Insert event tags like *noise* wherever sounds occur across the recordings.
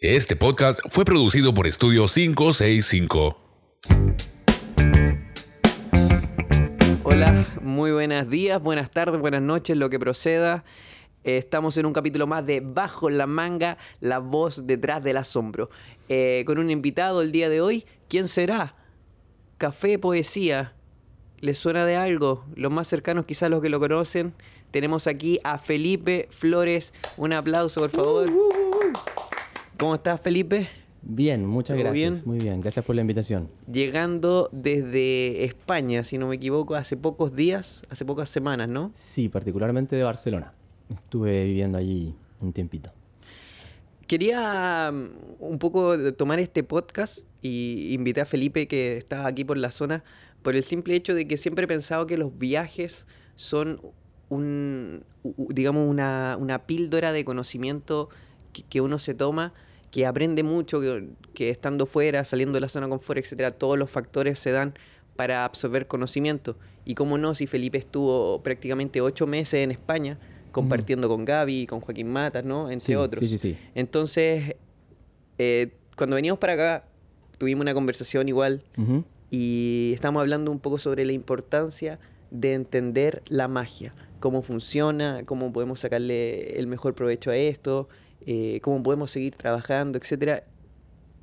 Este podcast fue producido por Estudio 565. Hola, muy buenos días, buenas tardes, buenas noches, lo que proceda. Eh, estamos en un capítulo más de Bajo la manga, la voz detrás del asombro. Eh, con un invitado el día de hoy, ¿quién será? Café Poesía. ¿Les suena de algo? Los más cercanos quizás los que lo conocen. Tenemos aquí a Felipe Flores. Un aplauso, por favor. ¿Cómo estás, Felipe? Bien, muchas ¿Todo gracias. bien? Muy bien, gracias por la invitación. Llegando desde España, si no me equivoco, hace pocos días, hace pocas semanas, ¿no? Sí, particularmente de Barcelona. Estuve viviendo allí un tiempito. Quería mm, un poco tomar este podcast y invité a Felipe que está aquí por la zona por el simple hecho de que siempre he pensado que los viajes son un, digamos, una, una píldora de conocimiento que, que uno se toma, que aprende mucho, que, que estando fuera, saliendo de la zona de confort, etcétera, todos los factores se dan para absorber conocimiento. Y cómo no, si Felipe estuvo prácticamente ocho meses en España, compartiendo con Gaby, con Joaquín Matas, ¿no? Entre Sí, otros. Sí, sí, sí. Entonces, eh, cuando veníamos para acá, tuvimos una conversación igual y estamos hablando un poco sobre la importancia de entender la magia, cómo funciona, cómo podemos sacarle el mejor provecho a esto, eh, cómo podemos seguir trabajando, etcétera.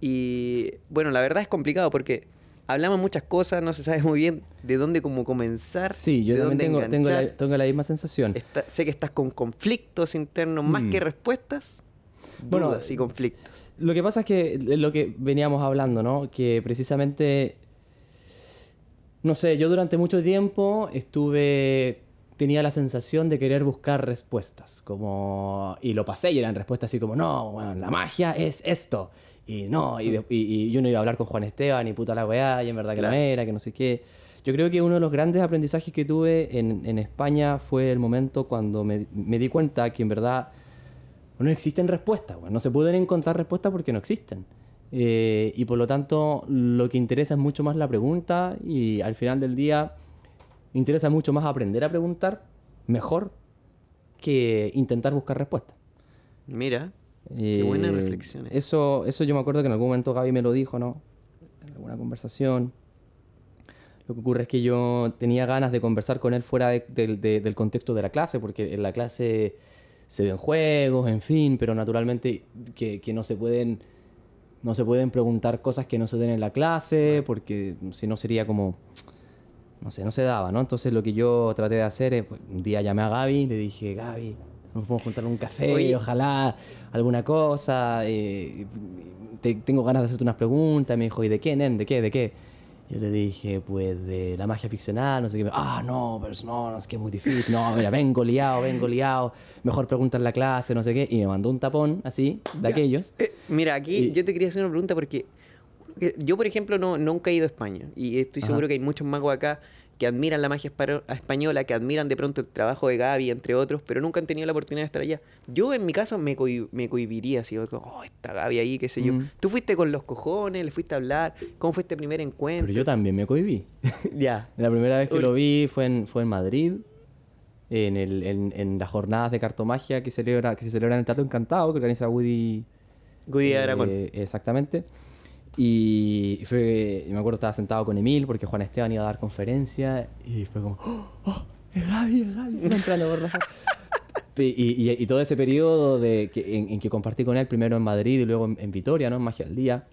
Y bueno, la verdad es complicado porque hablamos muchas cosas, no se sabe muy bien de dónde como comenzar, Sí, yo de también dónde tengo, tengo, la, enganchar. tengo la misma sensación. Está- sé que estás con conflictos internos más Mm. que respuestas, Bueno, dudas y conflictos. Lo que pasa es que lo que veníamos hablando, ¿no? Que precisamente, no sé, yo durante mucho tiempo estuve, tenía la sensación de querer buscar respuestas, como, y lo pasé y eran respuestas así como, no, bueno, la magia es esto, y no, y, de- y, y uno iba a hablar con Juan Esteban y puta la weá, y en verdad que Claro. no era, que no sé qué. Yo creo que uno de los grandes aprendizajes que tuve en, en España fue el momento cuando me, me di cuenta que en verdad no existen respuestas, weón. no se pueden encontrar respuestas porque no existen. Eh, y por lo tanto, lo que interesa es mucho más la pregunta y al final del día interesa mucho más aprender a preguntar mejor que intentar buscar respuestas. Mira, Qué buena Eh, reflexión esa. Eso, eso yo me acuerdo que en algún momento Gaby me lo dijo, ¿no? En alguna conversación. Lo que ocurre es que yo tenía ganas de conversar con él fuera de- del- de- del contexto de la clase, porque en la clase se ven juegos, en fin, pero naturalmente que, que no se pueden no se pueden preguntar cosas que no se den en la clase, porque si no sería como no sé, no se daba, ¿no? Entonces lo que yo traté de hacer es, pues, un día llamé a Gaby, le dije, Gaby, nos podemos juntar un café, Oye. ojalá alguna cosa, eh, te- tengo ganas de hacerte unas preguntas, me dijo, ¿y de qué, nen? ¿De qué? ¿De qué? Yo le dije, pues de la magia ficcional, no sé qué. Ah, no, pero no, no, es que es muy difícil. No, mira, vengo liado, vengo liado. Mejor pregunta en la clase, no sé qué. Y me mandó un tapón así, de Ya. aquellos. Eh, mira, aquí Y- yo te quería hacer una pregunta porque que yo, por ejemplo, no, nunca he ido a España y estoy Ajá. seguro que hay muchos magos acá que admiran la magia española, que admiran de pronto el trabajo de Gaby, entre otros, pero nunca han tenido la oportunidad de estar allá. Yo, en mi caso, me, cohi- me cohibiría, así, como, oh, está Gaby ahí, qué sé yo. Mm. ¿Tú fuiste con los cojones, le fuiste a hablar? ¿Cómo fue este primer encuentro? Pero yo también me cohibí. *laughs* ya. La primera vez que lo vi fue en, fue en Madrid, en, el, en, en las jornadas de cartomagia que, celebra, que se celebran en el Teatro Encantado, que organiza Woody. Goody eh, Aragón. Exactamente. Y fue, me acuerdo estaba sentado con Emil porque Juan Esteban iba a dar conferencia y fue como, ¡Oh! oh, es Gaby, es Gaby! se me entra la borracha". Y, y- y todo ese periodo de que, en, en que compartí con él, primero en Madrid y luego en, en Vitoria, ¿no? en Magia al Día,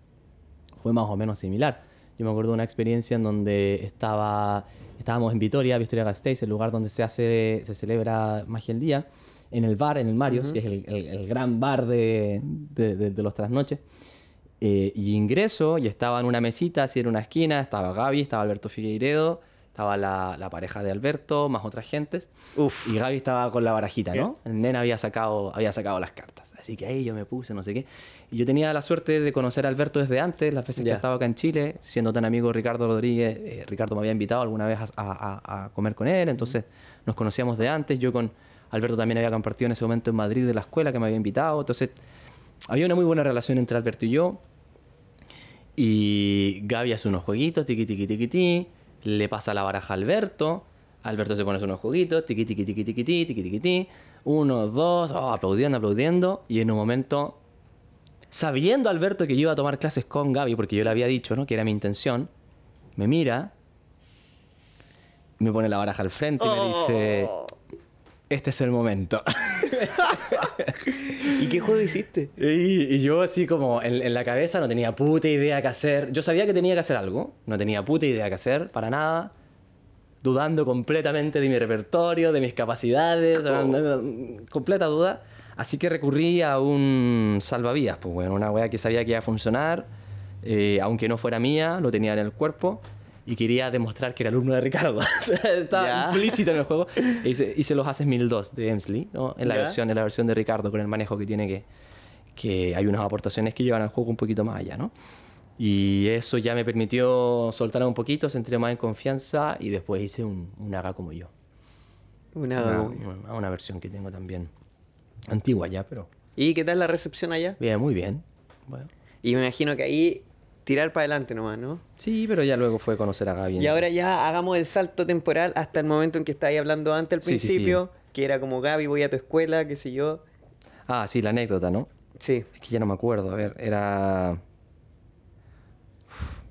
fue más o menos similar. Yo me acuerdo de una experiencia en donde estaba, estábamos en Vitoria, Victoria Gasteiz, el lugar donde se hace, se celebra Magia al Día, en el bar, en el Marios, que es el, el- el gran bar de, de, de- de los trasnoches. Eh, y ingreso y estaba en una mesita, así en una esquina, estaba Gaby, estaba Alberto Figueiredo, estaba la, la pareja de Alberto, más otras gentes. Uf. Y Gaby estaba con la barajita, ¿no? El nena había sacado, había sacado las cartas. Así que ahí yo me puse, no sé qué. Y yo tenía la suerte de conocer a Alberto desde antes, las veces Ya. que estaba acá en Chile, siendo tan amigo Ricardo Rodríguez. eh, Ricardo me había invitado alguna vez a- a- a comer con él, entonces nos conocíamos de antes. Yo con Alberto también había compartido en ese momento en Madrid de la escuela que me había invitado. Entonces había una muy buena relación entre Alberto y yo. Y Gaby hace unos jueguitos, tiqui, tiqui, tiqui, ti. Le pasa la baraja a Alberto. Alberto se pone a hacer unos jueguitos, tiqui, tiqui, tiqui, tiqui, ti, tiqui, tiqui, ti. Uno, dos, oh, aplaudiendo, aplaudiendo. Y en un momento sabiendo Alberto que yo iba a tomar clases con Gaby, porque yo le había dicho, ¿no? Que era mi intención, me mira, me pone la baraja al frente y me dice, Oh. este es el momento. *laughs* ¿Y qué juego hiciste? Y, y yo así como en, en la cabeza no tenía puta idea qué hacer. Yo sabía que tenía que hacer algo, no tenía puta idea qué hacer, para nada. Dudando completamente de mi repertorio, de mis capacidades, o sea, no- no- completa duda. Así que recurrí a un salvavidas, pues bueno, una weá que sabía que iba a funcionar, eh, aunque no fuera mía, lo tenía en el cuerpo y quería demostrar que era alumno de Ricardo. *laughs* Estaba Ya. implícito en el juego. *laughs* E hice, hice los Haces 1002 de Emsley, ¿no? En la, Ya. versión, en la versión de Ricardo, con el manejo que tiene que, que hay unas aportaciones que llevan al juego un poquito más allá, ¿no? Y eso ya me permitió soltar un poquito, sentirme más en confianza y después hice un, un haga como yo. Una- Una, una- una versión que tengo también antigua ya, pero ¿Y qué tal la recepción allá? bien, muy bien. Bueno. Y me imagino que ahí tirar para adelante nomás, ¿no? Sí, pero ya luego fue conocer a Gaby. Y ahora ya hagamos el salto temporal hasta el momento en que estáis hablando antes al Sí, sí, sí. principio, que era como Gaby, voy a tu escuela, qué sé yo. Ah, sí, la anécdota, ¿no? Sí. Es que ya no me acuerdo. A ver, era... Uf.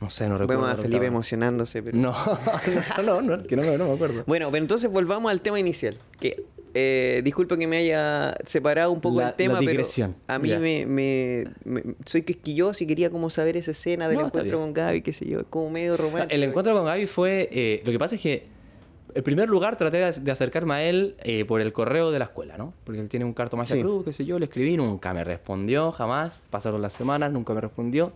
No sé, no recuerdo. Vemos a Felipe estaba- emocionándose, pero... No, *laughs* no, no, no, que no, me- no me acuerdo. Bueno, pero entonces volvamos al tema inicial. Que eh, disculpa que me haya separado un poco La- el tema, la pero a mí me, me- me- soy quisquilloso y quería como saber esa escena del No, encuentro con Gaby, qué sé yo, como medio romántico. El encuentro con Gaby fue. eh, lo que pasa es que, en primer lugar, traté de, acercarme a él eh, por el correo de la escuela, ¿no? Porque él tiene un cartomagia Sí. Cruz, qué sé yo, le escribí, nunca me respondió, jamás. Pasaron las semanas, nunca me respondió.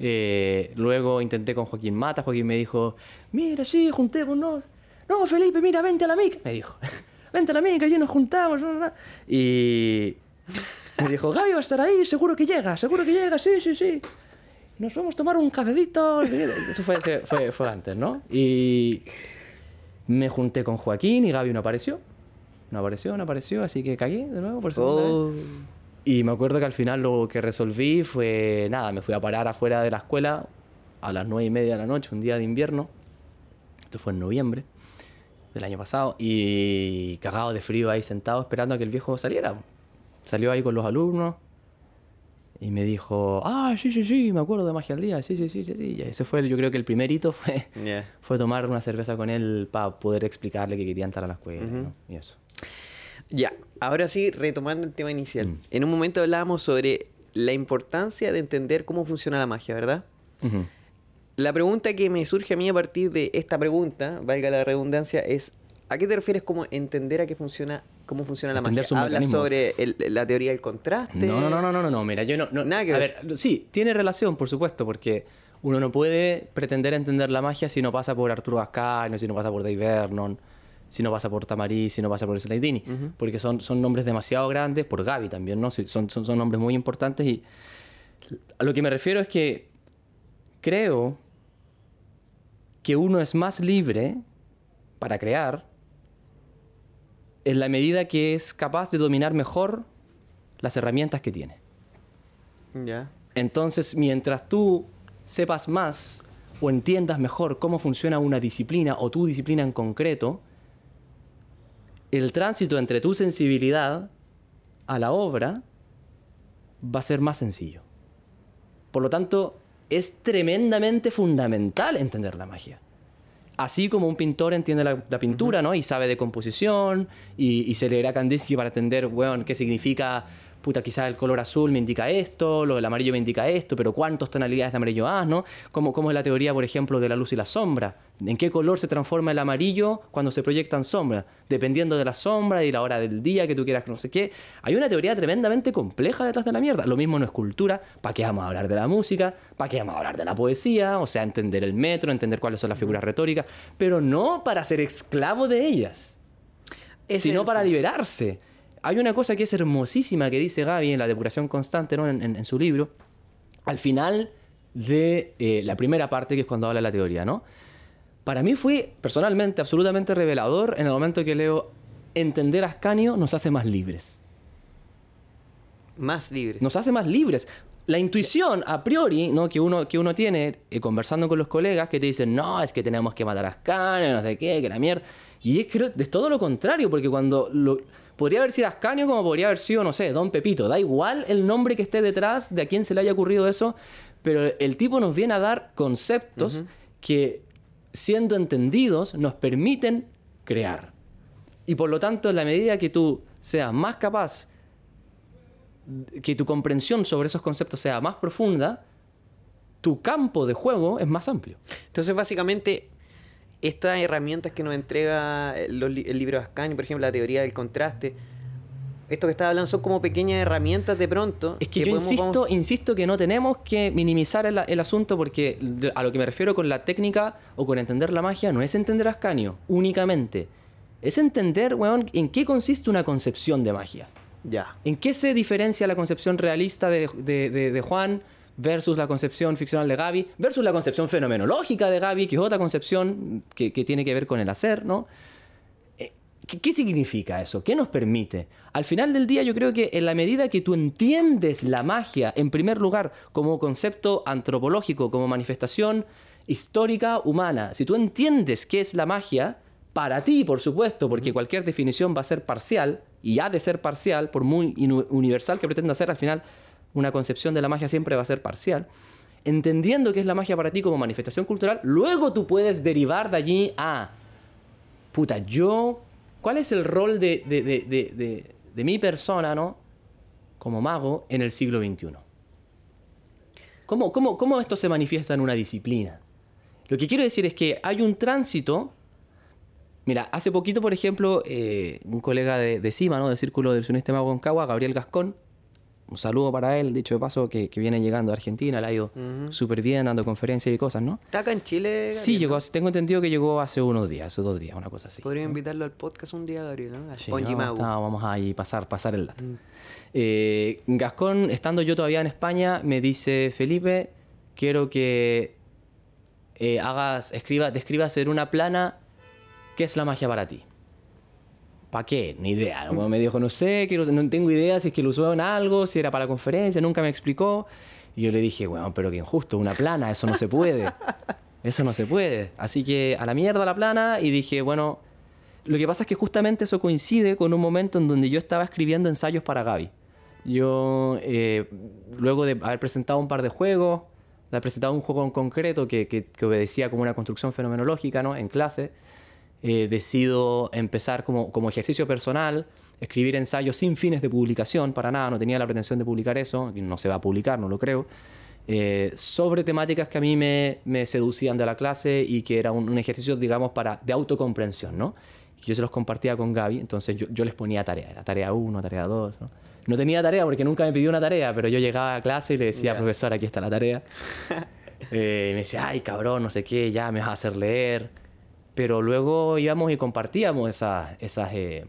Eh, luego intenté con Joaquín Mata, Joaquín me dijo: Mira, sí, juntémonos. No, Felipe, mira, vente a la mica. Me dijo: *laughs* Vente a la mica, allí nos juntamos. no, no, no". Y. Me dijo, Gaby va a estar ahí, seguro que llega, seguro que llega, sí, sí, sí. Nos vamos a tomar un cafecito. Eso fue, fue, fue- fue antes, ¿no? Y me junté con Joaquín y Gaby no apareció. No apareció, no apareció, así que cagué de nuevo por segunda Oh, vez. Y me acuerdo que al final lo que resolví fue, nada, me fui a parar afuera de la escuela a las nueve y media de la noche, un día de invierno. Esto fue en noviembre del año pasado. Y cagado de frío ahí sentado esperando a que el viejo saliera. Salió ahí con los alumnos. Y me dijo, ah, sí, sí, sí, me acuerdo de Magia al Día, sí, sí, sí, sí, sí. Y ese fue, el- yo creo que el primer hito fue, fue tomar una cerveza con él para poder explicarle que quería entrar a la escuela, ¿no? Y eso. Ya, ahora sí, retomando el tema inicial. Mm. En un momento hablábamos sobre la importancia de entender cómo funciona la magia, ¿verdad? Ujú. La pregunta que me surge a mí a partir de esta pregunta, valga la redundancia, es ¿a qué te refieres como entender a qué funciona, cómo funciona la Entender magia? ¿Hablas sobre el- la teoría del contraste? No, no, no, no, no, no, no, mira, yo no, no- Nada que a ver. ver, sí, tiene relación, por supuesto, porque uno no puede pretender entender la magia si no pasa por Arturo Ascanio, si no pasa por Dave Vernon, si no pasa por Tamariz, si no pasa por Slaydini, porque son, son nombres demasiado grandes, por Gaby también, ¿no? Son, son, son nombres muy importantes y a lo que me refiero es que creo que uno es más libre para crear en la medida que es capaz de dominar mejor las herramientas que tiene. Ya. Entonces, mientras tú sepas más o entiendas mejor cómo funciona una disciplina o tu disciplina en concreto, el tránsito entre tu sensibilidad a la obra va a ser más sencillo. Por lo tanto, es tremendamente fundamental entender la magia. Así como un pintor entiende la, la pintura, ¿no? Y sabe de composición, y, y se leerá Kandinsky para entender, bueno, qué significa, puta, quizá el color azul me indica esto, lo del amarillo me indica esto, pero cuántas tonalidades de amarillo has, ¿no? ¿Cómo, cómo es la teoría, por ejemplo, de la luz y la sombra? ¿En qué color se transforma el amarillo cuando se proyectan sombras? Dependiendo de la sombra y la hora del día que tú quieras, no sé qué. Hay una teoría tremendamente compleja detrás de la mierda. Lo mismo en escultura. ¿Para qué vamos a hablar de la música? ¿Para qué vamos a hablar de la poesía? O sea, entender el metro, entender cuáles son las figuras retóricas. Pero no para ser esclavo de ellas es sino el para liberarse. Hay una cosa que es hermosísima que dice Gaby en la depuración constante, ¿no? en, en- en su libro, al final de eh, la primera parte, que es cuando habla de la teoría, ¿no? Para mí fue personalmente absolutamente revelador en el momento que leo entender a Ascanio nos hace más libres. Más libre. Nos hace más libres. La intuición a priori ¿no? que, uno, que uno tiene eh, conversando con los colegas que te dicen, no, es que tenemos que matar a Ascanio, no sé qué, que la mierda. Y es, creo, es todo lo contrario, porque cuando lo, podría haber sido Ascanio como podría haber sido, no sé, Don Pepito. Da igual el nombre que esté detrás de a quién se le haya ocurrido eso, pero el tipo nos viene a dar conceptos que, siendo entendidos, nos permiten crear. Y por lo tanto, en la medida que tú seas más capaz, que tu comprensión sobre esos conceptos sea más profunda, tu campo de juego es más amplio. Entonces, básicamente, estas herramientas que nos entrega los li- el libro de Ascanio, por ejemplo, la teoría del contraste, esto que estaba hablando son como pequeñas herramientas de pronto. Es que, yo podemos- insisto, vamos- insisto que no tenemos que minimizar el, el asunto porque a lo que me refiero con la técnica o con entender la magia no es entender Ascanio únicamente. Es entender, weón, en qué consiste una concepción de magia. Ya. ¿En qué se diferencia la concepción realista de, de- de- de Juan versus la concepción ficcional de Gaby versus la concepción fenomenológica de Gaby, que es otra concepción que, que tiene que ver con el hacer, ¿no? Eh, ¿Qué, qué significa eso? ¿Qué nos permite? Al final del día yo creo que en la medida que tú entiendes la magia, en primer lugar, como concepto antropológico, como manifestación histórica humana, si tú entiendes qué es la magia, para ti, por supuesto, porque cualquier definición va a ser parcial, y ha de ser parcial, por muy universal que pretenda ser, al final una concepción de la magia siempre va a ser parcial. Entendiendo qué es la magia para ti como manifestación cultural, luego tú puedes derivar de allí a puta, yo, ¿cuál es el rol de, de- de- de- mi persona, ¿no? Como mago en el siglo XXI? ¿Cómo, cómo, ¿Cómo esto se manifiesta en una disciplina? Lo que quiero decir es que hay un tránsito. Mira, hace poquito, por ejemplo, eh, un colega de, de CIMA, ¿no? del Círculo del Sudeste Mago Concagua, Gabriel Gascón, un saludo para él, dicho de paso, que, que viene llegando a Argentina, le ha ido súper bien, dando conferencias y cosas, ¿no? ¿Está acá en Chile? Sí, llegó, tengo entendido que llegó hace unos días, hace dos días, una cosa así. Podría invitarlo al podcast un día, Gabriel, ¿no? Al Sí, no, vamos a ahí pasar, pasar el dato. Eh, Gascón, estando yo todavía en España, me dice, Felipe, quiero que eh, hagas, escriba, describas en una plana qué es la magia para ti. ¿Para qué? Ni idea. Me dijo, no sé, quiero- no tengo idea si es que lo usó en algo, si era para la conferencia, nunca me explicó. Y yo le dije, bueno, pero que injusto, una plana, eso no se puede. Eso no se puede. Así que a la mierda la plana y dije, bueno, lo que pasa es que justamente eso coincide con un momento en donde yo estaba escribiendo ensayos para Gaby. Yo, eh, luego de haber presentado un par de juegos, de haber presentado un juego en concreto que, que- que obedecía como una construcción fenomenológica ¿no? en clase, eh, decido empezar como, como ejercicio personal, escribir ensayos sin fines de publicación, para nada, no tenía la pretensión de publicar eso, no se va a publicar, no lo creo, eh, sobre temáticas que a mí me, me seducían de la clase y que era un, un ejercicio, digamos, para, de autocomprensión, ¿no? Yo se los compartía con Gaby, entonces yo, yo les ponía tarea, era tarea 1, tarea 2, ¿no? No tenía tarea porque nunca me pidió una tarea, pero yo llegaba a clase y le decía, profesor, aquí está la tarea. *laughs* Eh, y me decía, ay, cabrón, no sé qué, ya me vas a hacer leer. Pero luego íbamos y compartíamos esas, esas, eh,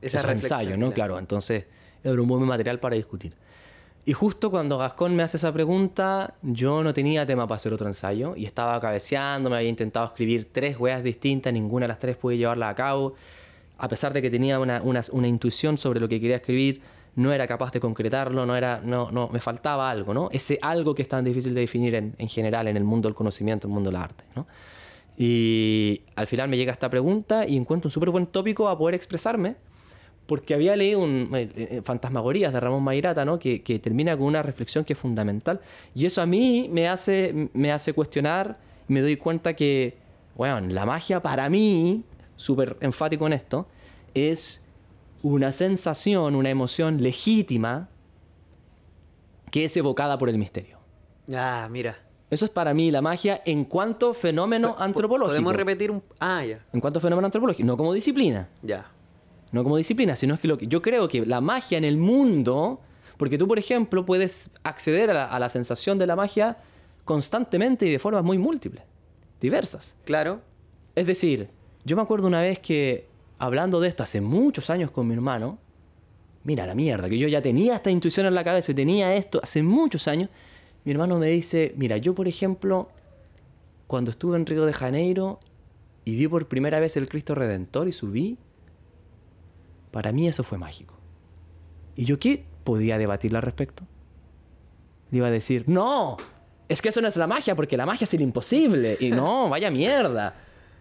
Esa esos ensayos, ¿no? claro. Claro, entonces era un buen material para discutir. Y justo cuando Gascón me hace esa pregunta, yo no tenía tema para hacer otro ensayo y estaba cabeceando, me había intentado escribir tres weas distintas, ninguna de las tres pude llevarla a cabo. A pesar de que tenía una, una- una intuición sobre lo que quería escribir, no era capaz de concretarlo, no era, no, no, me faltaba algo, ¿no? Ese algo que es tan difícil de definir en, en general en el mundo del conocimiento, en el mundo del arte, ¿no? Y al final me llega esta pregunta y encuentro un súper buen tópico a poder expresarme, porque había leído un, eh, eh, Fantasmagorías de Ramón Mairata, ¿no? que, que termina con una reflexión que es fundamental. Y eso a mí me hace, me hace cuestionar, me doy cuenta que, bueno, la magia para mí, súper enfático en esto, es una sensación, una emoción legítima que es evocada por el misterio. Ah, mira. Eso es para mí la magia en cuanto fenómeno antropológico. ¿Podemos repetir un...? Ah, ya. En cuanto fenómeno antropológico, no como disciplina. Ya. No como disciplina, sino es que, lo que yo creo que la magia en el mundo, porque tú, por ejemplo, puedes acceder a la, a la sensación de la magia constantemente y de formas muy múltiples, diversas. Claro. Es decir, yo me acuerdo una vez que, hablando de esto hace muchos años con mi hermano, mira la mierda, que yo ya tenía esta intuición en la cabeza y tenía esto hace muchos años, mi hermano me dice, mira, yo por ejemplo, cuando estuve en Río de Janeiro y vi por primera vez el Cristo Redentor y subí, para mí eso fue mágico. ¿Y yo qué podía debatirle al respecto? Le iba a decir, no, es que eso no es la magia, porque la magia es el imposible. Y no, *laughs* vaya mierda.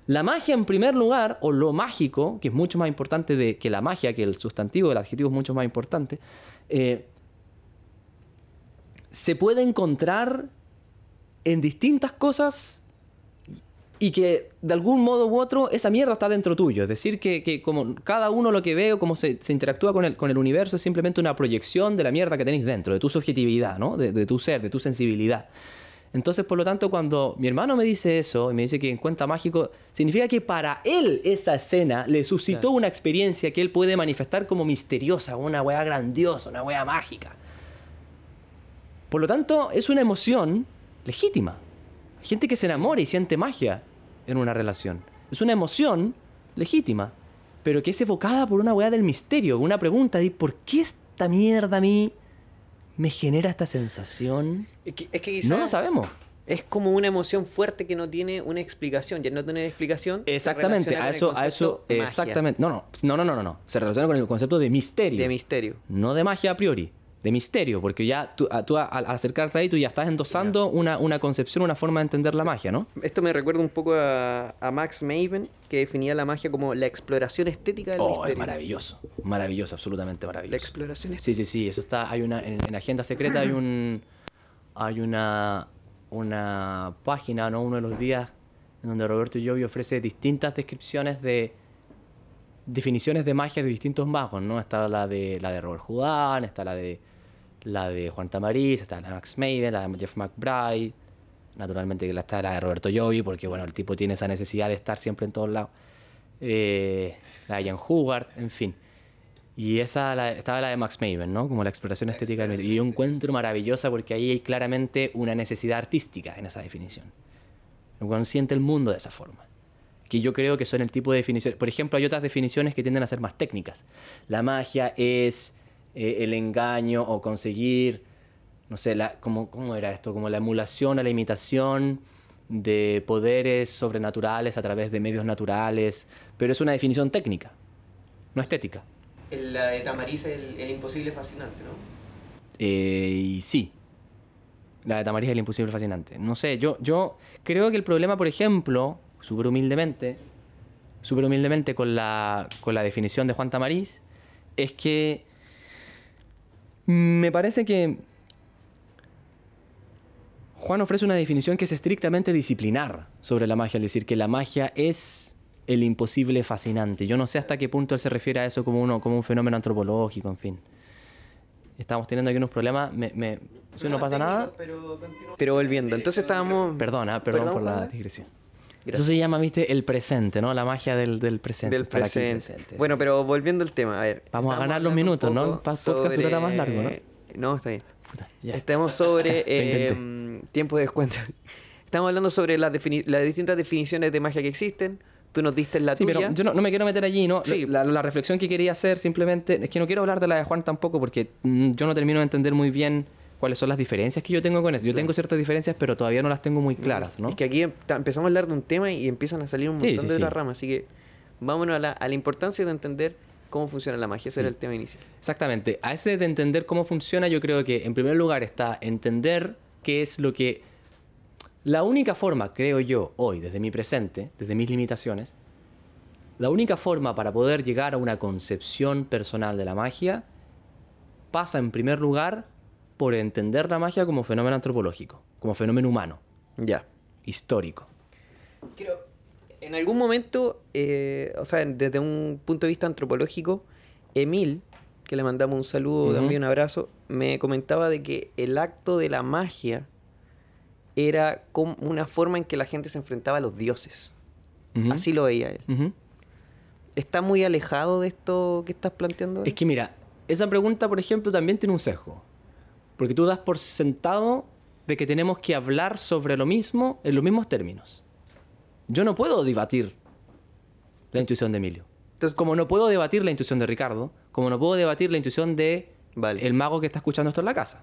La magia en primer lugar, o lo mágico, que es mucho más importante de, que la magia, que el sustantivo, el adjetivo es mucho más importante, eh, se puede encontrar en distintas cosas y que de algún modo u otro esa mierda está dentro tuyo. Es decir, que, que como cada uno lo que ve o cómo se, se interactúa con el, con el universo es simplemente una proyección de la mierda que tenéis dentro, de tu subjetividad, ¿no? de, de tu ser, de tu sensibilidad. Entonces, por lo tanto, cuando mi hermano me dice eso y me dice que encuentra mágico, significa que para él esa escena le suscitó una experiencia que él puede manifestar como misteriosa, una wea grandiosa, una wea mágica. Por lo tanto, es una emoción legítima. Hay gente que se enamora y siente magia en una relación. Es una emoción legítima, pero que es evocada por una weá del misterio, una pregunta de ¿por qué esta mierda a mí me genera esta sensación? Es que, es que No lo sabemos. es como una emoción fuerte que no tiene una explicación. Ya no tiene explicación. Exactamente, a eso, a eso, exactamente. No, no, no, no, no, no. Se relaciona con el concepto de misterio. De misterio. no de magia a priori, de misterio, porque ya tú, a- tú a- al acercarte ahí tú ya estás endosando una, una concepción, una forma de entender la magia, ¿no? Esto me recuerda un poco a, a Max Maven, que definía la magia como la exploración estética del Oh, misterio. es maravilloso, maravilloso, absolutamente La maravilloso. exploración estética. Sí, sí, sí, eso está, hay una, en, en Agenda Secreta hay un, hay una, una página, ¿no? Uno de los días en donde Roberto Llovi ofrece distintas descripciones de definiciones de magia de distintos magos, ¿no? Está la de la de Robert Houdin, está la de la de Juan Tamariz, está la de Max Maven, la de Jeff McBride, naturalmente la está la de Roberto Llovi, porque bueno, el tipo tiene esa necesidad de estar siempre en todos lados. Eh, la de Ian Hubbard, en fin. Y esa la- estaba la de Max Maven, ¿no? Como la exploración estética del. Y yo encuentro maravillosa porque ahí hay claramente una necesidad artística en esa definición. El weón siente el mundo de esa forma. Que yo creo que son el tipo de definiciones. Por ejemplo, hay otras definiciones que tienden a ser más técnicas. La magia es eh, el engaño o conseguir, no sé, la, ¿cómo, ¿cómo era esto? Como la emulación o la imitación de poderes sobrenaturales a través de medios naturales. Pero es una definición técnica, no estética. La de Tamariz, el, el imposible fascinante, ¿no? Eh, y sí. La de Tamariz es el imposible fascinante. No sé, yo, yo creo que el problema, por ejemplo, súper humildemente, súper humildemente con la, con la definición de Juan Tamariz, es que me parece que Juan ofrece una definición que es estrictamente disciplinar sobre la magia, es decir, que la magia es el imposible fascinante. Yo no sé hasta qué punto él se refiere a eso como, uno, como un fenómeno antropológico, en fin. Estamos teniendo aquí unos problemas. Me, me- si no pasa nada, Pero volviendo, entonces estábamos... perdona, perdón, por la Juan. Eso se llama, viste, el presente, ¿no? La magia del, del presente. Del presente. presente, Bueno, pero volviendo al tema, a ver. Vamos a ganar los minutos, ¿no? podcast durará más largo, ¿no? No, está bien. Puta, ya. Estamos sobre *laughs* eh, tiempo de descuento. *laughs* Estamos hablando sobre las, defini- las distintas definiciones de magia que existen. Tú nos diste la Sí, tuya. pero yo no, no me quiero meter allí, ¿no? Sí. La, la reflexión que quería hacer simplemente es que no quiero hablar de la de Juan tampoco porque mm, yo no termino de entender muy bien cuáles son las diferencias que yo tengo con eso. Yo tengo ciertas diferencias, pero todavía no las tengo muy claras, ¿no? Es que aquí em- empezamos a hablar de un tema y empiezan a salir un montón sí, de sí. otras ramas. Así que vámonos a la, a la importancia de entender cómo funciona la magia. Ese era Mm. el tema inicial. Exactamente. A ese de entender cómo funciona, yo creo que en primer lugar está entender qué es lo que... La única forma, creo yo, hoy, desde mi presente, desde mis limitaciones, la única forma para poder llegar a una concepción personal de la magia pasa en primer lugar por entender la magia como fenómeno antropológico, como fenómeno humano, Ya. histórico. Quiero, en algún momento, eh, o sea, desde un punto de vista antropológico, Emil, que le mandamos un saludo, también un abrazo, me comentaba de que el acto de la magia era como una forma en que la gente se enfrentaba a los dioses. Así lo veía él. ¿Está muy alejado de esto que estás planteando? Es que mira, esa pregunta, por ejemplo, también tiene un sesgo. Porque tú das por sentado de que tenemos que hablar sobre lo mismo en los mismos términos. Yo no puedo debatir la intuición de Emilio. Entonces- como no puedo debatir la intuición de Ricardo, como no puedo debatir la intuición de Vale. el mago que está escuchando esto en la casa.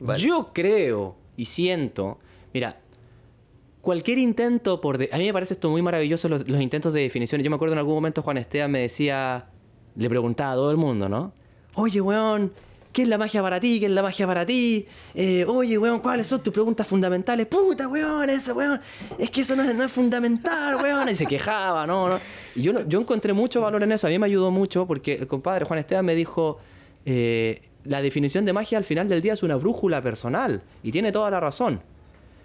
Vale. Yo creo y siento, mira, cualquier intento por... de- A mí me parece esto muy maravilloso, los, los intentos de definición. Yo me acuerdo en algún momento Juan Esteban me decía, le preguntaba a todo el mundo, ¿no? Oye, weón, ¿qué es la magia para ti? ¿Qué es la magia para ti? Eh, oye, weón, ¿cuáles son tus preguntas fundamentales? Puta, weón, esa, weón, es que eso no es, no es fundamental, weón. Y se quejaba, ¿no? Y yo, yo encontré mucho valor en eso, a mí me ayudó mucho porque el compadre Juan Esteban me dijo, eh, la definición de magia al final del día es una brújula personal y tiene toda la razón.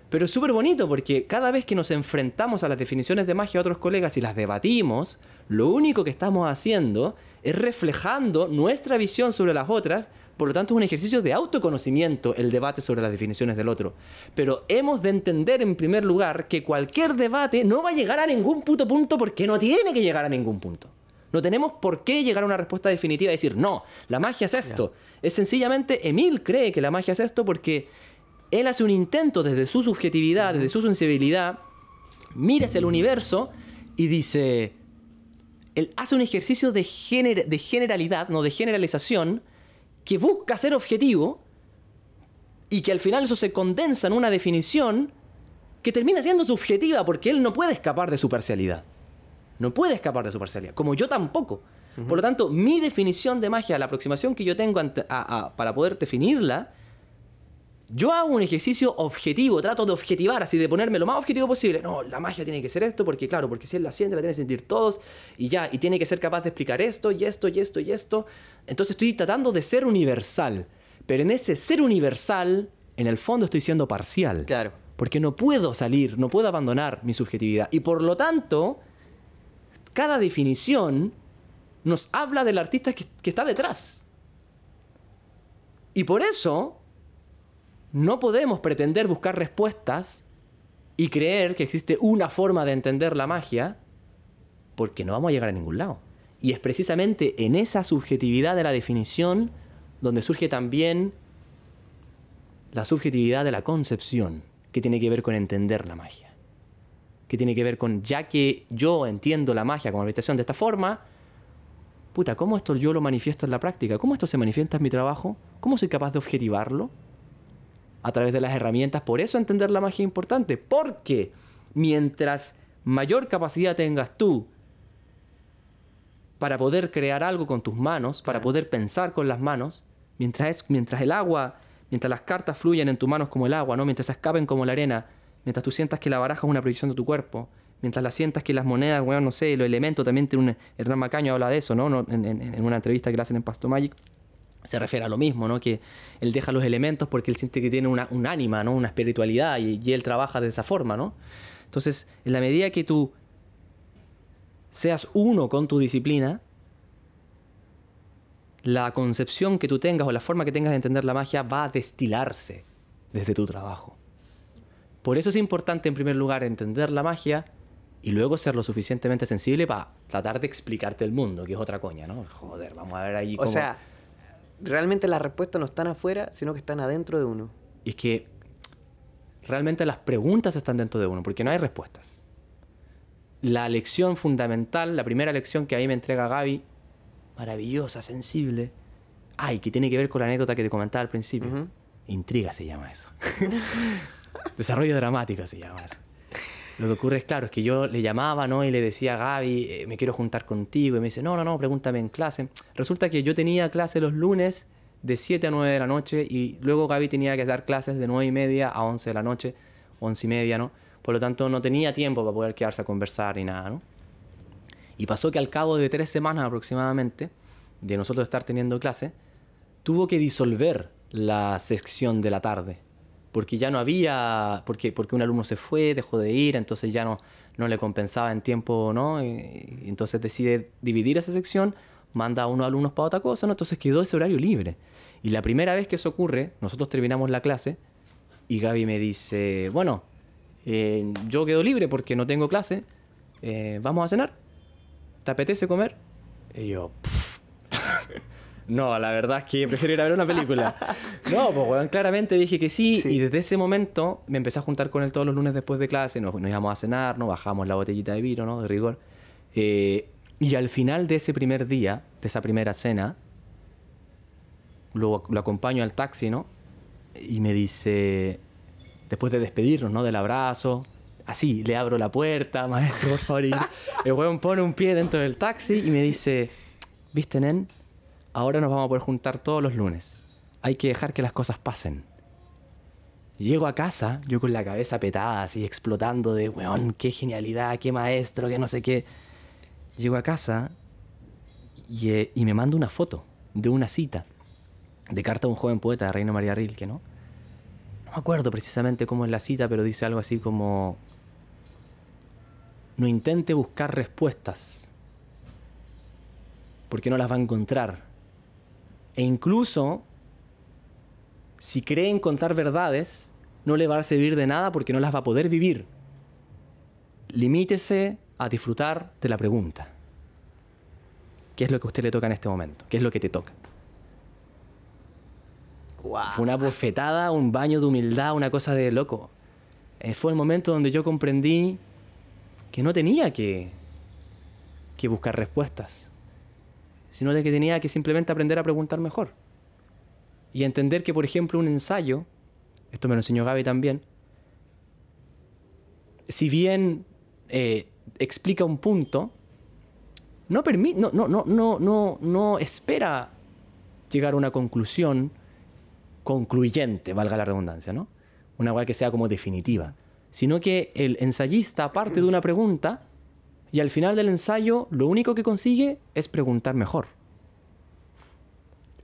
Pero es súper bonito porque cada vez que nos enfrentamos a las definiciones de magia de otros colegas y las debatimos, lo único que estamos haciendo es reflejando nuestra visión sobre las otras. Por lo tanto, es un ejercicio de autoconocimiento el debate sobre las definiciones del otro. Pero hemos de entender en primer lugar que cualquier debate no va a llegar a ningún puto punto porque no tiene que llegar a ningún punto. No tenemos por qué llegar a una respuesta definitiva y decir, no, la magia es esto. Es sencillamente, Emil cree que la magia es esto porque él hace un intento desde su subjetividad, desde su sensibilidad, mira hacia el universo y dice, él hace un ejercicio de, gener- de generalidad, no de generalización, que busca ser objetivo y que al final eso se condensa en una definición que termina siendo subjetiva porque él no puede escapar de su parcialidad. No puede escapar de su parcialidad, como yo tampoco. Por lo tanto, mi definición de magia, la aproximación que yo tengo ante- a- a- para poder definirla, yo hago un ejercicio objetivo, trato de objetivar, así de ponerme lo más objetivo posible. No, la magia tiene que ser esto, porque claro, porque si él la siente, la tienen que sentir todos, y ya, y tiene que ser capaz de explicar esto, y esto, y esto, y esto. Entonces estoy tratando de ser universal. Pero en ese ser universal, en el fondo estoy siendo parcial. Claro. Porque no puedo salir, no puedo abandonar mi subjetividad. Y por lo tanto, cada definición nos habla del artista que, que está detrás. Y por eso no podemos pretender buscar respuestas y creer que existe una forma de entender la magia, porque no vamos a llegar a ningún lado. Y es precisamente en esa subjetividad de la definición donde surge también la subjetividad de la concepción, que tiene que ver con entender la magia. Que tiene que ver con, ya que yo entiendo la magia como manifestación de esta forma, puta, ¿cómo esto yo lo manifiesto en la práctica? ¿Cómo esto se manifiesta en mi trabajo? ¿Cómo soy capaz de objetivarlo? A través de las herramientas. Por eso entender la magia es importante. Porque mientras mayor capacidad tengas tú para poder crear algo con tus manos, para poder pensar con las manos, mientras, es, mientras el agua, mientras las cartas fluyen en tus manos como el agua, ¿no? mientras se escapen como la arena, mientras tú sientas que la baraja es una proyección de tu cuerpo, mientras la sientas que las monedas, bueno, no sé, los elementos, también tiene un, Hernán Macaño habla de eso, ¿no? No, En, en- en una entrevista que le hacen en Pasto Magic, se refiere a lo mismo, ¿no? Que él deja los elementos porque él siente que tiene una, un ánima, ¿no? Una espiritualidad y, y él trabaja de esa forma, ¿no? Entonces, en la medida que tú seas uno con tu disciplina, la concepción que tú tengas o la forma que tengas de entender la magia va a destilarse desde tu trabajo. Por eso es importante en primer lugar entender la magia y luego ser lo suficientemente sensible para tratar de explicarte el mundo, que es otra coña, ¿no? Joder, vamos a ver ahí O cómo... sea, realmente las respuestas no están afuera, sino que están adentro de uno. es que realmente las preguntas están dentro de uno, porque no hay respuestas. La lección fundamental, la primera lección que ahí me entrega Gaby, maravillosa, sensible, ay, que tiene que ver con la anécdota que te comentaba al principio. Intriga se llama eso. *laughs* Desarrollo dramático se llama eso. Lo que ocurre es, claro, es que yo le llamaba, ¿no? Y le decía a Gaby, eh, me quiero juntar contigo. Y me dice, no, no, no, pregúntame en clase. Resulta que yo tenía clase los lunes de 7 a 9 de la noche y luego Gaby tenía que dar clases de 9 y media a 11 de la noche, 11 y media, ¿no? Por lo tanto, no tenía tiempo para poder quedarse a conversar ni nada, ¿no? Y pasó que al cabo de tres semanas aproximadamente, de nosotros estar teniendo clase, tuvo que disolver la sección de la tarde. Porque ya no había, porque, porque un alumno se fue, dejó de ir, entonces ya no, no le compensaba en tiempo, ¿no? Y, entonces decide dividir esa sección, manda a unos alumnos para otra cosa, ¿no? Entonces quedó ese horario libre. Y la primera vez que eso ocurre, nosotros terminamos la clase y Gaby me dice, bueno, eh, yo quedo libre porque no tengo clase, eh, vamos a cenar, ¿te apetece comer? Y yo, *laughs* no, la verdad es que prefiero ir a ver una película. *laughs* no, pues claramente dije que sí, Sí. y desde ese momento me empecé a juntar con él todos los lunes después de clase, nos, nos íbamos a cenar, nos bajamos la botellita de vino, ¿no? De rigor. Eh, y al final de ese primer día, de esa primera cena, lo, lo acompaño al taxi, ¿no? Y me dice, después de despedirnos, ¿no? Del abrazo, así, le abro la puerta, *laughs* maestro, por el weón pone un pie dentro del taxi y me dice, ¿viste, nen? Ahora nos vamos a poder juntar todos los lunes. hay que dejar que las cosas pasen. Llego a casa, yo con la cabeza petada, así explotando de, weón, qué genialidad, qué maestro, qué no sé qué. Llego a casa y, eh, me mando una foto de una cita de carta a un joven poeta de Reino María Rilke, ¿no? No me acuerdo precisamente cómo es la cita, pero dice algo así como, no intente buscar respuestas, porque no las va a encontrar. E incluso, si cree encontrar verdades, no le va a servir de nada porque no las va a poder vivir. Limítese a disfrutar de la pregunta. ¿Qué es lo que a usted le toca en este momento? ¿Qué es lo que te toca? Fue una bofetada, un baño de humildad, una cosa de loco. Eh, fue el momento donde yo comprendí que no tenía que, que buscar respuestas, sino de que tenía que simplemente aprender a preguntar mejor. Y entender que, por ejemplo, un ensayo, esto me lo enseñó Gaby también, si bien eh, explica un punto, no, no, no, no, no, no espera llegar a una conclusión concluyente, valga la redundancia, ¿no? Una weá que sea como definitiva. Sino que el ensayista parte de una pregunta y al final del ensayo lo único que consigue es preguntar mejor.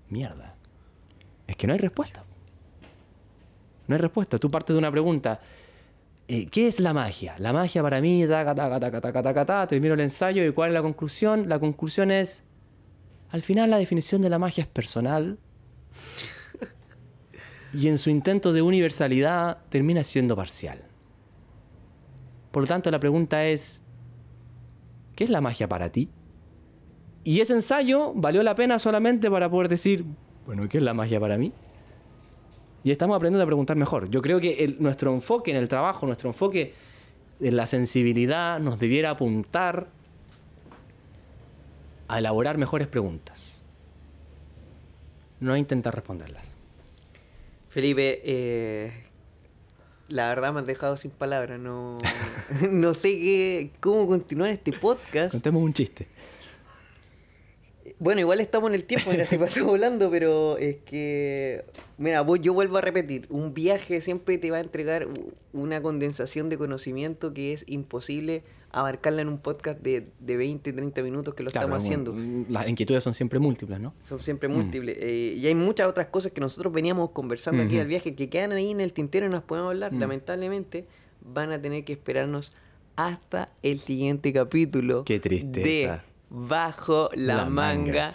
Mierda. Es que no hay respuesta. No hay respuesta. Tú partes de una pregunta. eh, ¿Qué es la magia? La magia para mí, taca, taca, taca, taca, taca, taca, termino el ensayo y ¿cuál es la conclusión? La conclusión es, al final la definición de la magia es personal y en su intento de universalidad termina siendo parcial. Por lo tanto, la pregunta es, ¿qué es la magia para ti? Y ese ensayo valió la pena solamente para poder decir, bueno, ¿qué es la magia para mí? Y estamos aprendiendo a preguntar mejor. Yo creo que nuestro enfoque en el trabajo, nuestro enfoque en la sensibilidad nos debiera apuntar a elaborar mejores preguntas. No a intentar responderlas. Felipe, eh, la verdad me has dejado sin palabras. No, *laughs* no sé qué, cómo continuar este podcast. Contemos un chiste. Bueno, igual estamos en el tiempo, mira, se *laughs* pasó volando, pero es que, mira, vos, yo vuelvo a repetir, un viaje siempre te va a entregar una condensación de conocimiento que es imposible abarcarla en un podcast de, de 20, 30 minutos que lo Claro, estamos haciendo. Las inquietudes son siempre múltiples, ¿no? Son siempre Mm. múltiples. eh, y hay muchas otras cosas que nosotros veníamos conversando aquí al viaje que quedan ahí en el tintero y nos podemos hablar. Mm. Lamentablemente van a tener que esperarnos hasta el siguiente capítulo. Qué tristeza. De Bajo la, La manga. manga.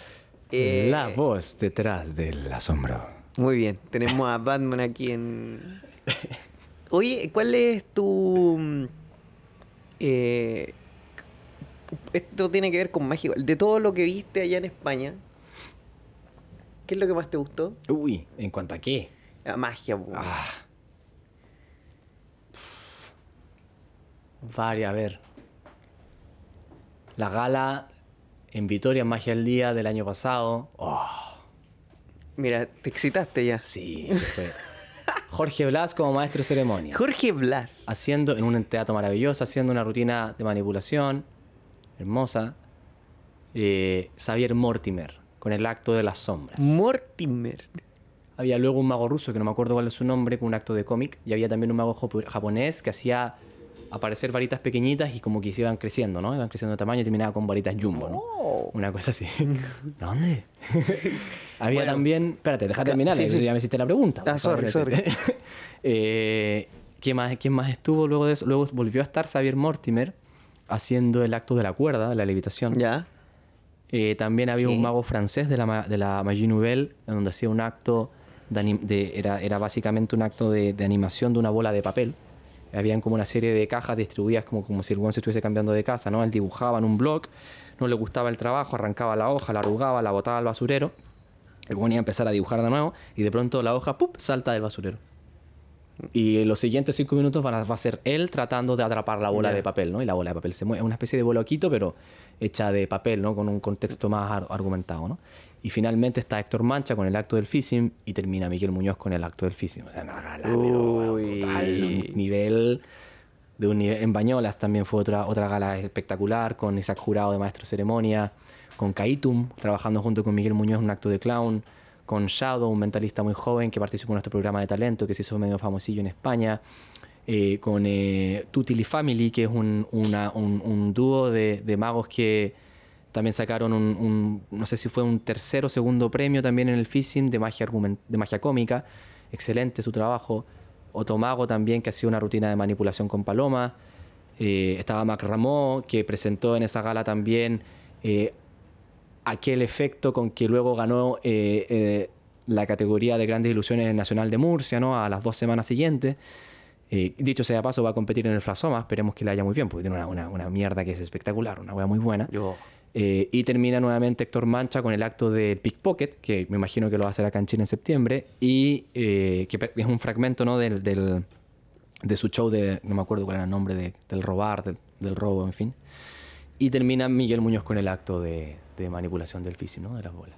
eh, La voz detrás del asombro. Muy bien, tenemos a Batman aquí en... Oye, ¿cuál es tu... mm, eh, esto tiene que ver con magia. igual. De todo lo que viste allá en España, ¿qué es lo que más te gustó? Uy, ¿en cuanto a qué? La magia. Ah. Varias, a ver. La gala en Vitoria en Magia el Día del año pasado. Oh, Mira, te excitaste ya. sí, fue. *laughs* Jorge Blas como maestro de ceremonia. Jorge Blas. haciendo en un teatro maravilloso, haciendo una rutina de manipulación hermosa. Eh, Xavier Mortimer con el acto de las sombras. Mortimer. Había luego un mago ruso que no me acuerdo cuál es su nombre, con un acto de cómic. Y había también un mago japo- japonés que hacía aparecer varitas pequeñitas y como que se iban creciendo, ¿no? Iban creciendo de tamaño y terminaba con varitas jumbo, ¿no? Oh. Una cosa así. *laughs* ¿Dónde? *laughs* Había Bueno. también. Espérate, deja terminar, sí, eh, sí. ya me hiciste la pregunta. Ah, sorry, decirte. *laughs* Eh, ¿qué más, ¿Quién más estuvo luego de eso? Luego volvió a estar Xavier Mortimer haciendo el acto de la cuerda, de la levitación. Ya. Eh, también había ¿Qué? un mago francés de la, de la Magie Nouvelle, en donde hacía un acto, de, anim- de- era, era básicamente un acto de, de animación de una bola de papel. Habían como una serie de cajas distribuidas como, como si el buen se estuviese cambiando de casa, ¿no? Él dibujaba en un blog, no le gustaba el trabajo, arrancaba la hoja, la arrugaba, la botaba al basurero. El buen iba a empezar a dibujar de nuevo y de pronto la hoja, ¡pup!, salta del basurero. Y los siguientes cinco minutos van a, va a ser él tratando de atrapar la bola de papel, ¿no? Y la bola de papel se mueve. Es una especie de boloquito, pero hecha de papel, ¿no? Con un contexto más ar- argumentado, ¿no? Y finalmente está Héctor Mancha con el acto del fishing y termina Miguel Muñoz con el acto del sea, una gala, de un nivel... De un nivel, en Bañolas también fue otra, otra gala espectacular con Isaac Jurado de maestro ceremonia, con Kaitum trabajando junto con Miguel Muñoz en un acto de clown, con Shadow, un mentalista muy joven que participó en nuestro programa de talento, que se hizo medio famosillo en España. eh, con eh, Tutili Family, que es un, una- un- un dúo de, de magos que también sacaron un, no sé si fue un tercer o segundo premio también en el FISIM de magia, argumen- de magia cómica. Excelente su trabajo. Otomago también, que hacía una rutina de manipulación con Paloma. Eh, estaba Mac Ramó, que presentó en esa gala también eh, aquel efecto con que luego ganó eh, eh, la categoría de grandes ilusiones en el Nacional de Murcia, ¿no? A las dos semanas siguientes. Dicho sea de paso, va a competir en el Frasoma. Esperemos que le haya muy bien, porque tiene una, una- una mierda que es espectacular, una wea muy buena. Yo. Eh, y termina nuevamente Héctor Mancha con el acto del Pickpocket, que me imagino que lo va a hacer acá en Chile en septiembre, y eh, que es un fragmento ¿no? del, del- de su show de, no me acuerdo cuál era el nombre, de- del robar, del, del robo, en fin. Y termina Miguel Muñoz con el acto de, de manipulación del físico, ¿no? de las bolas.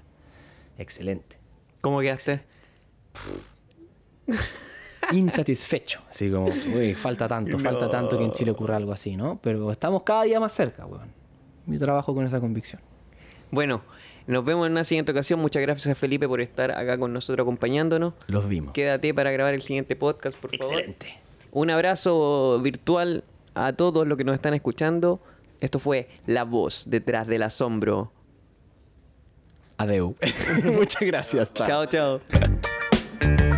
Excelente. ¿Cómo quedaste? *laughs* Insatisfecho. Así como, uy, falta tanto, *laughs* falta tanto que en Chile ocurra algo así, ¿no? Pero estamos cada día más cerca, weón. Mi trabajo con esa convicción. Bueno, nos vemos en una siguiente ocasión. Muchas gracias, Felipe, por estar acá con nosotros acompañándonos. Los vimos. Quédate para grabar el siguiente podcast, por favor. Excelente. Un abrazo virtual a todos los que nos están escuchando. Esto fue La Voz detrás del asombro. Adeu. *laughs* *laughs* Muchas gracias. Chao, chao. *laughs*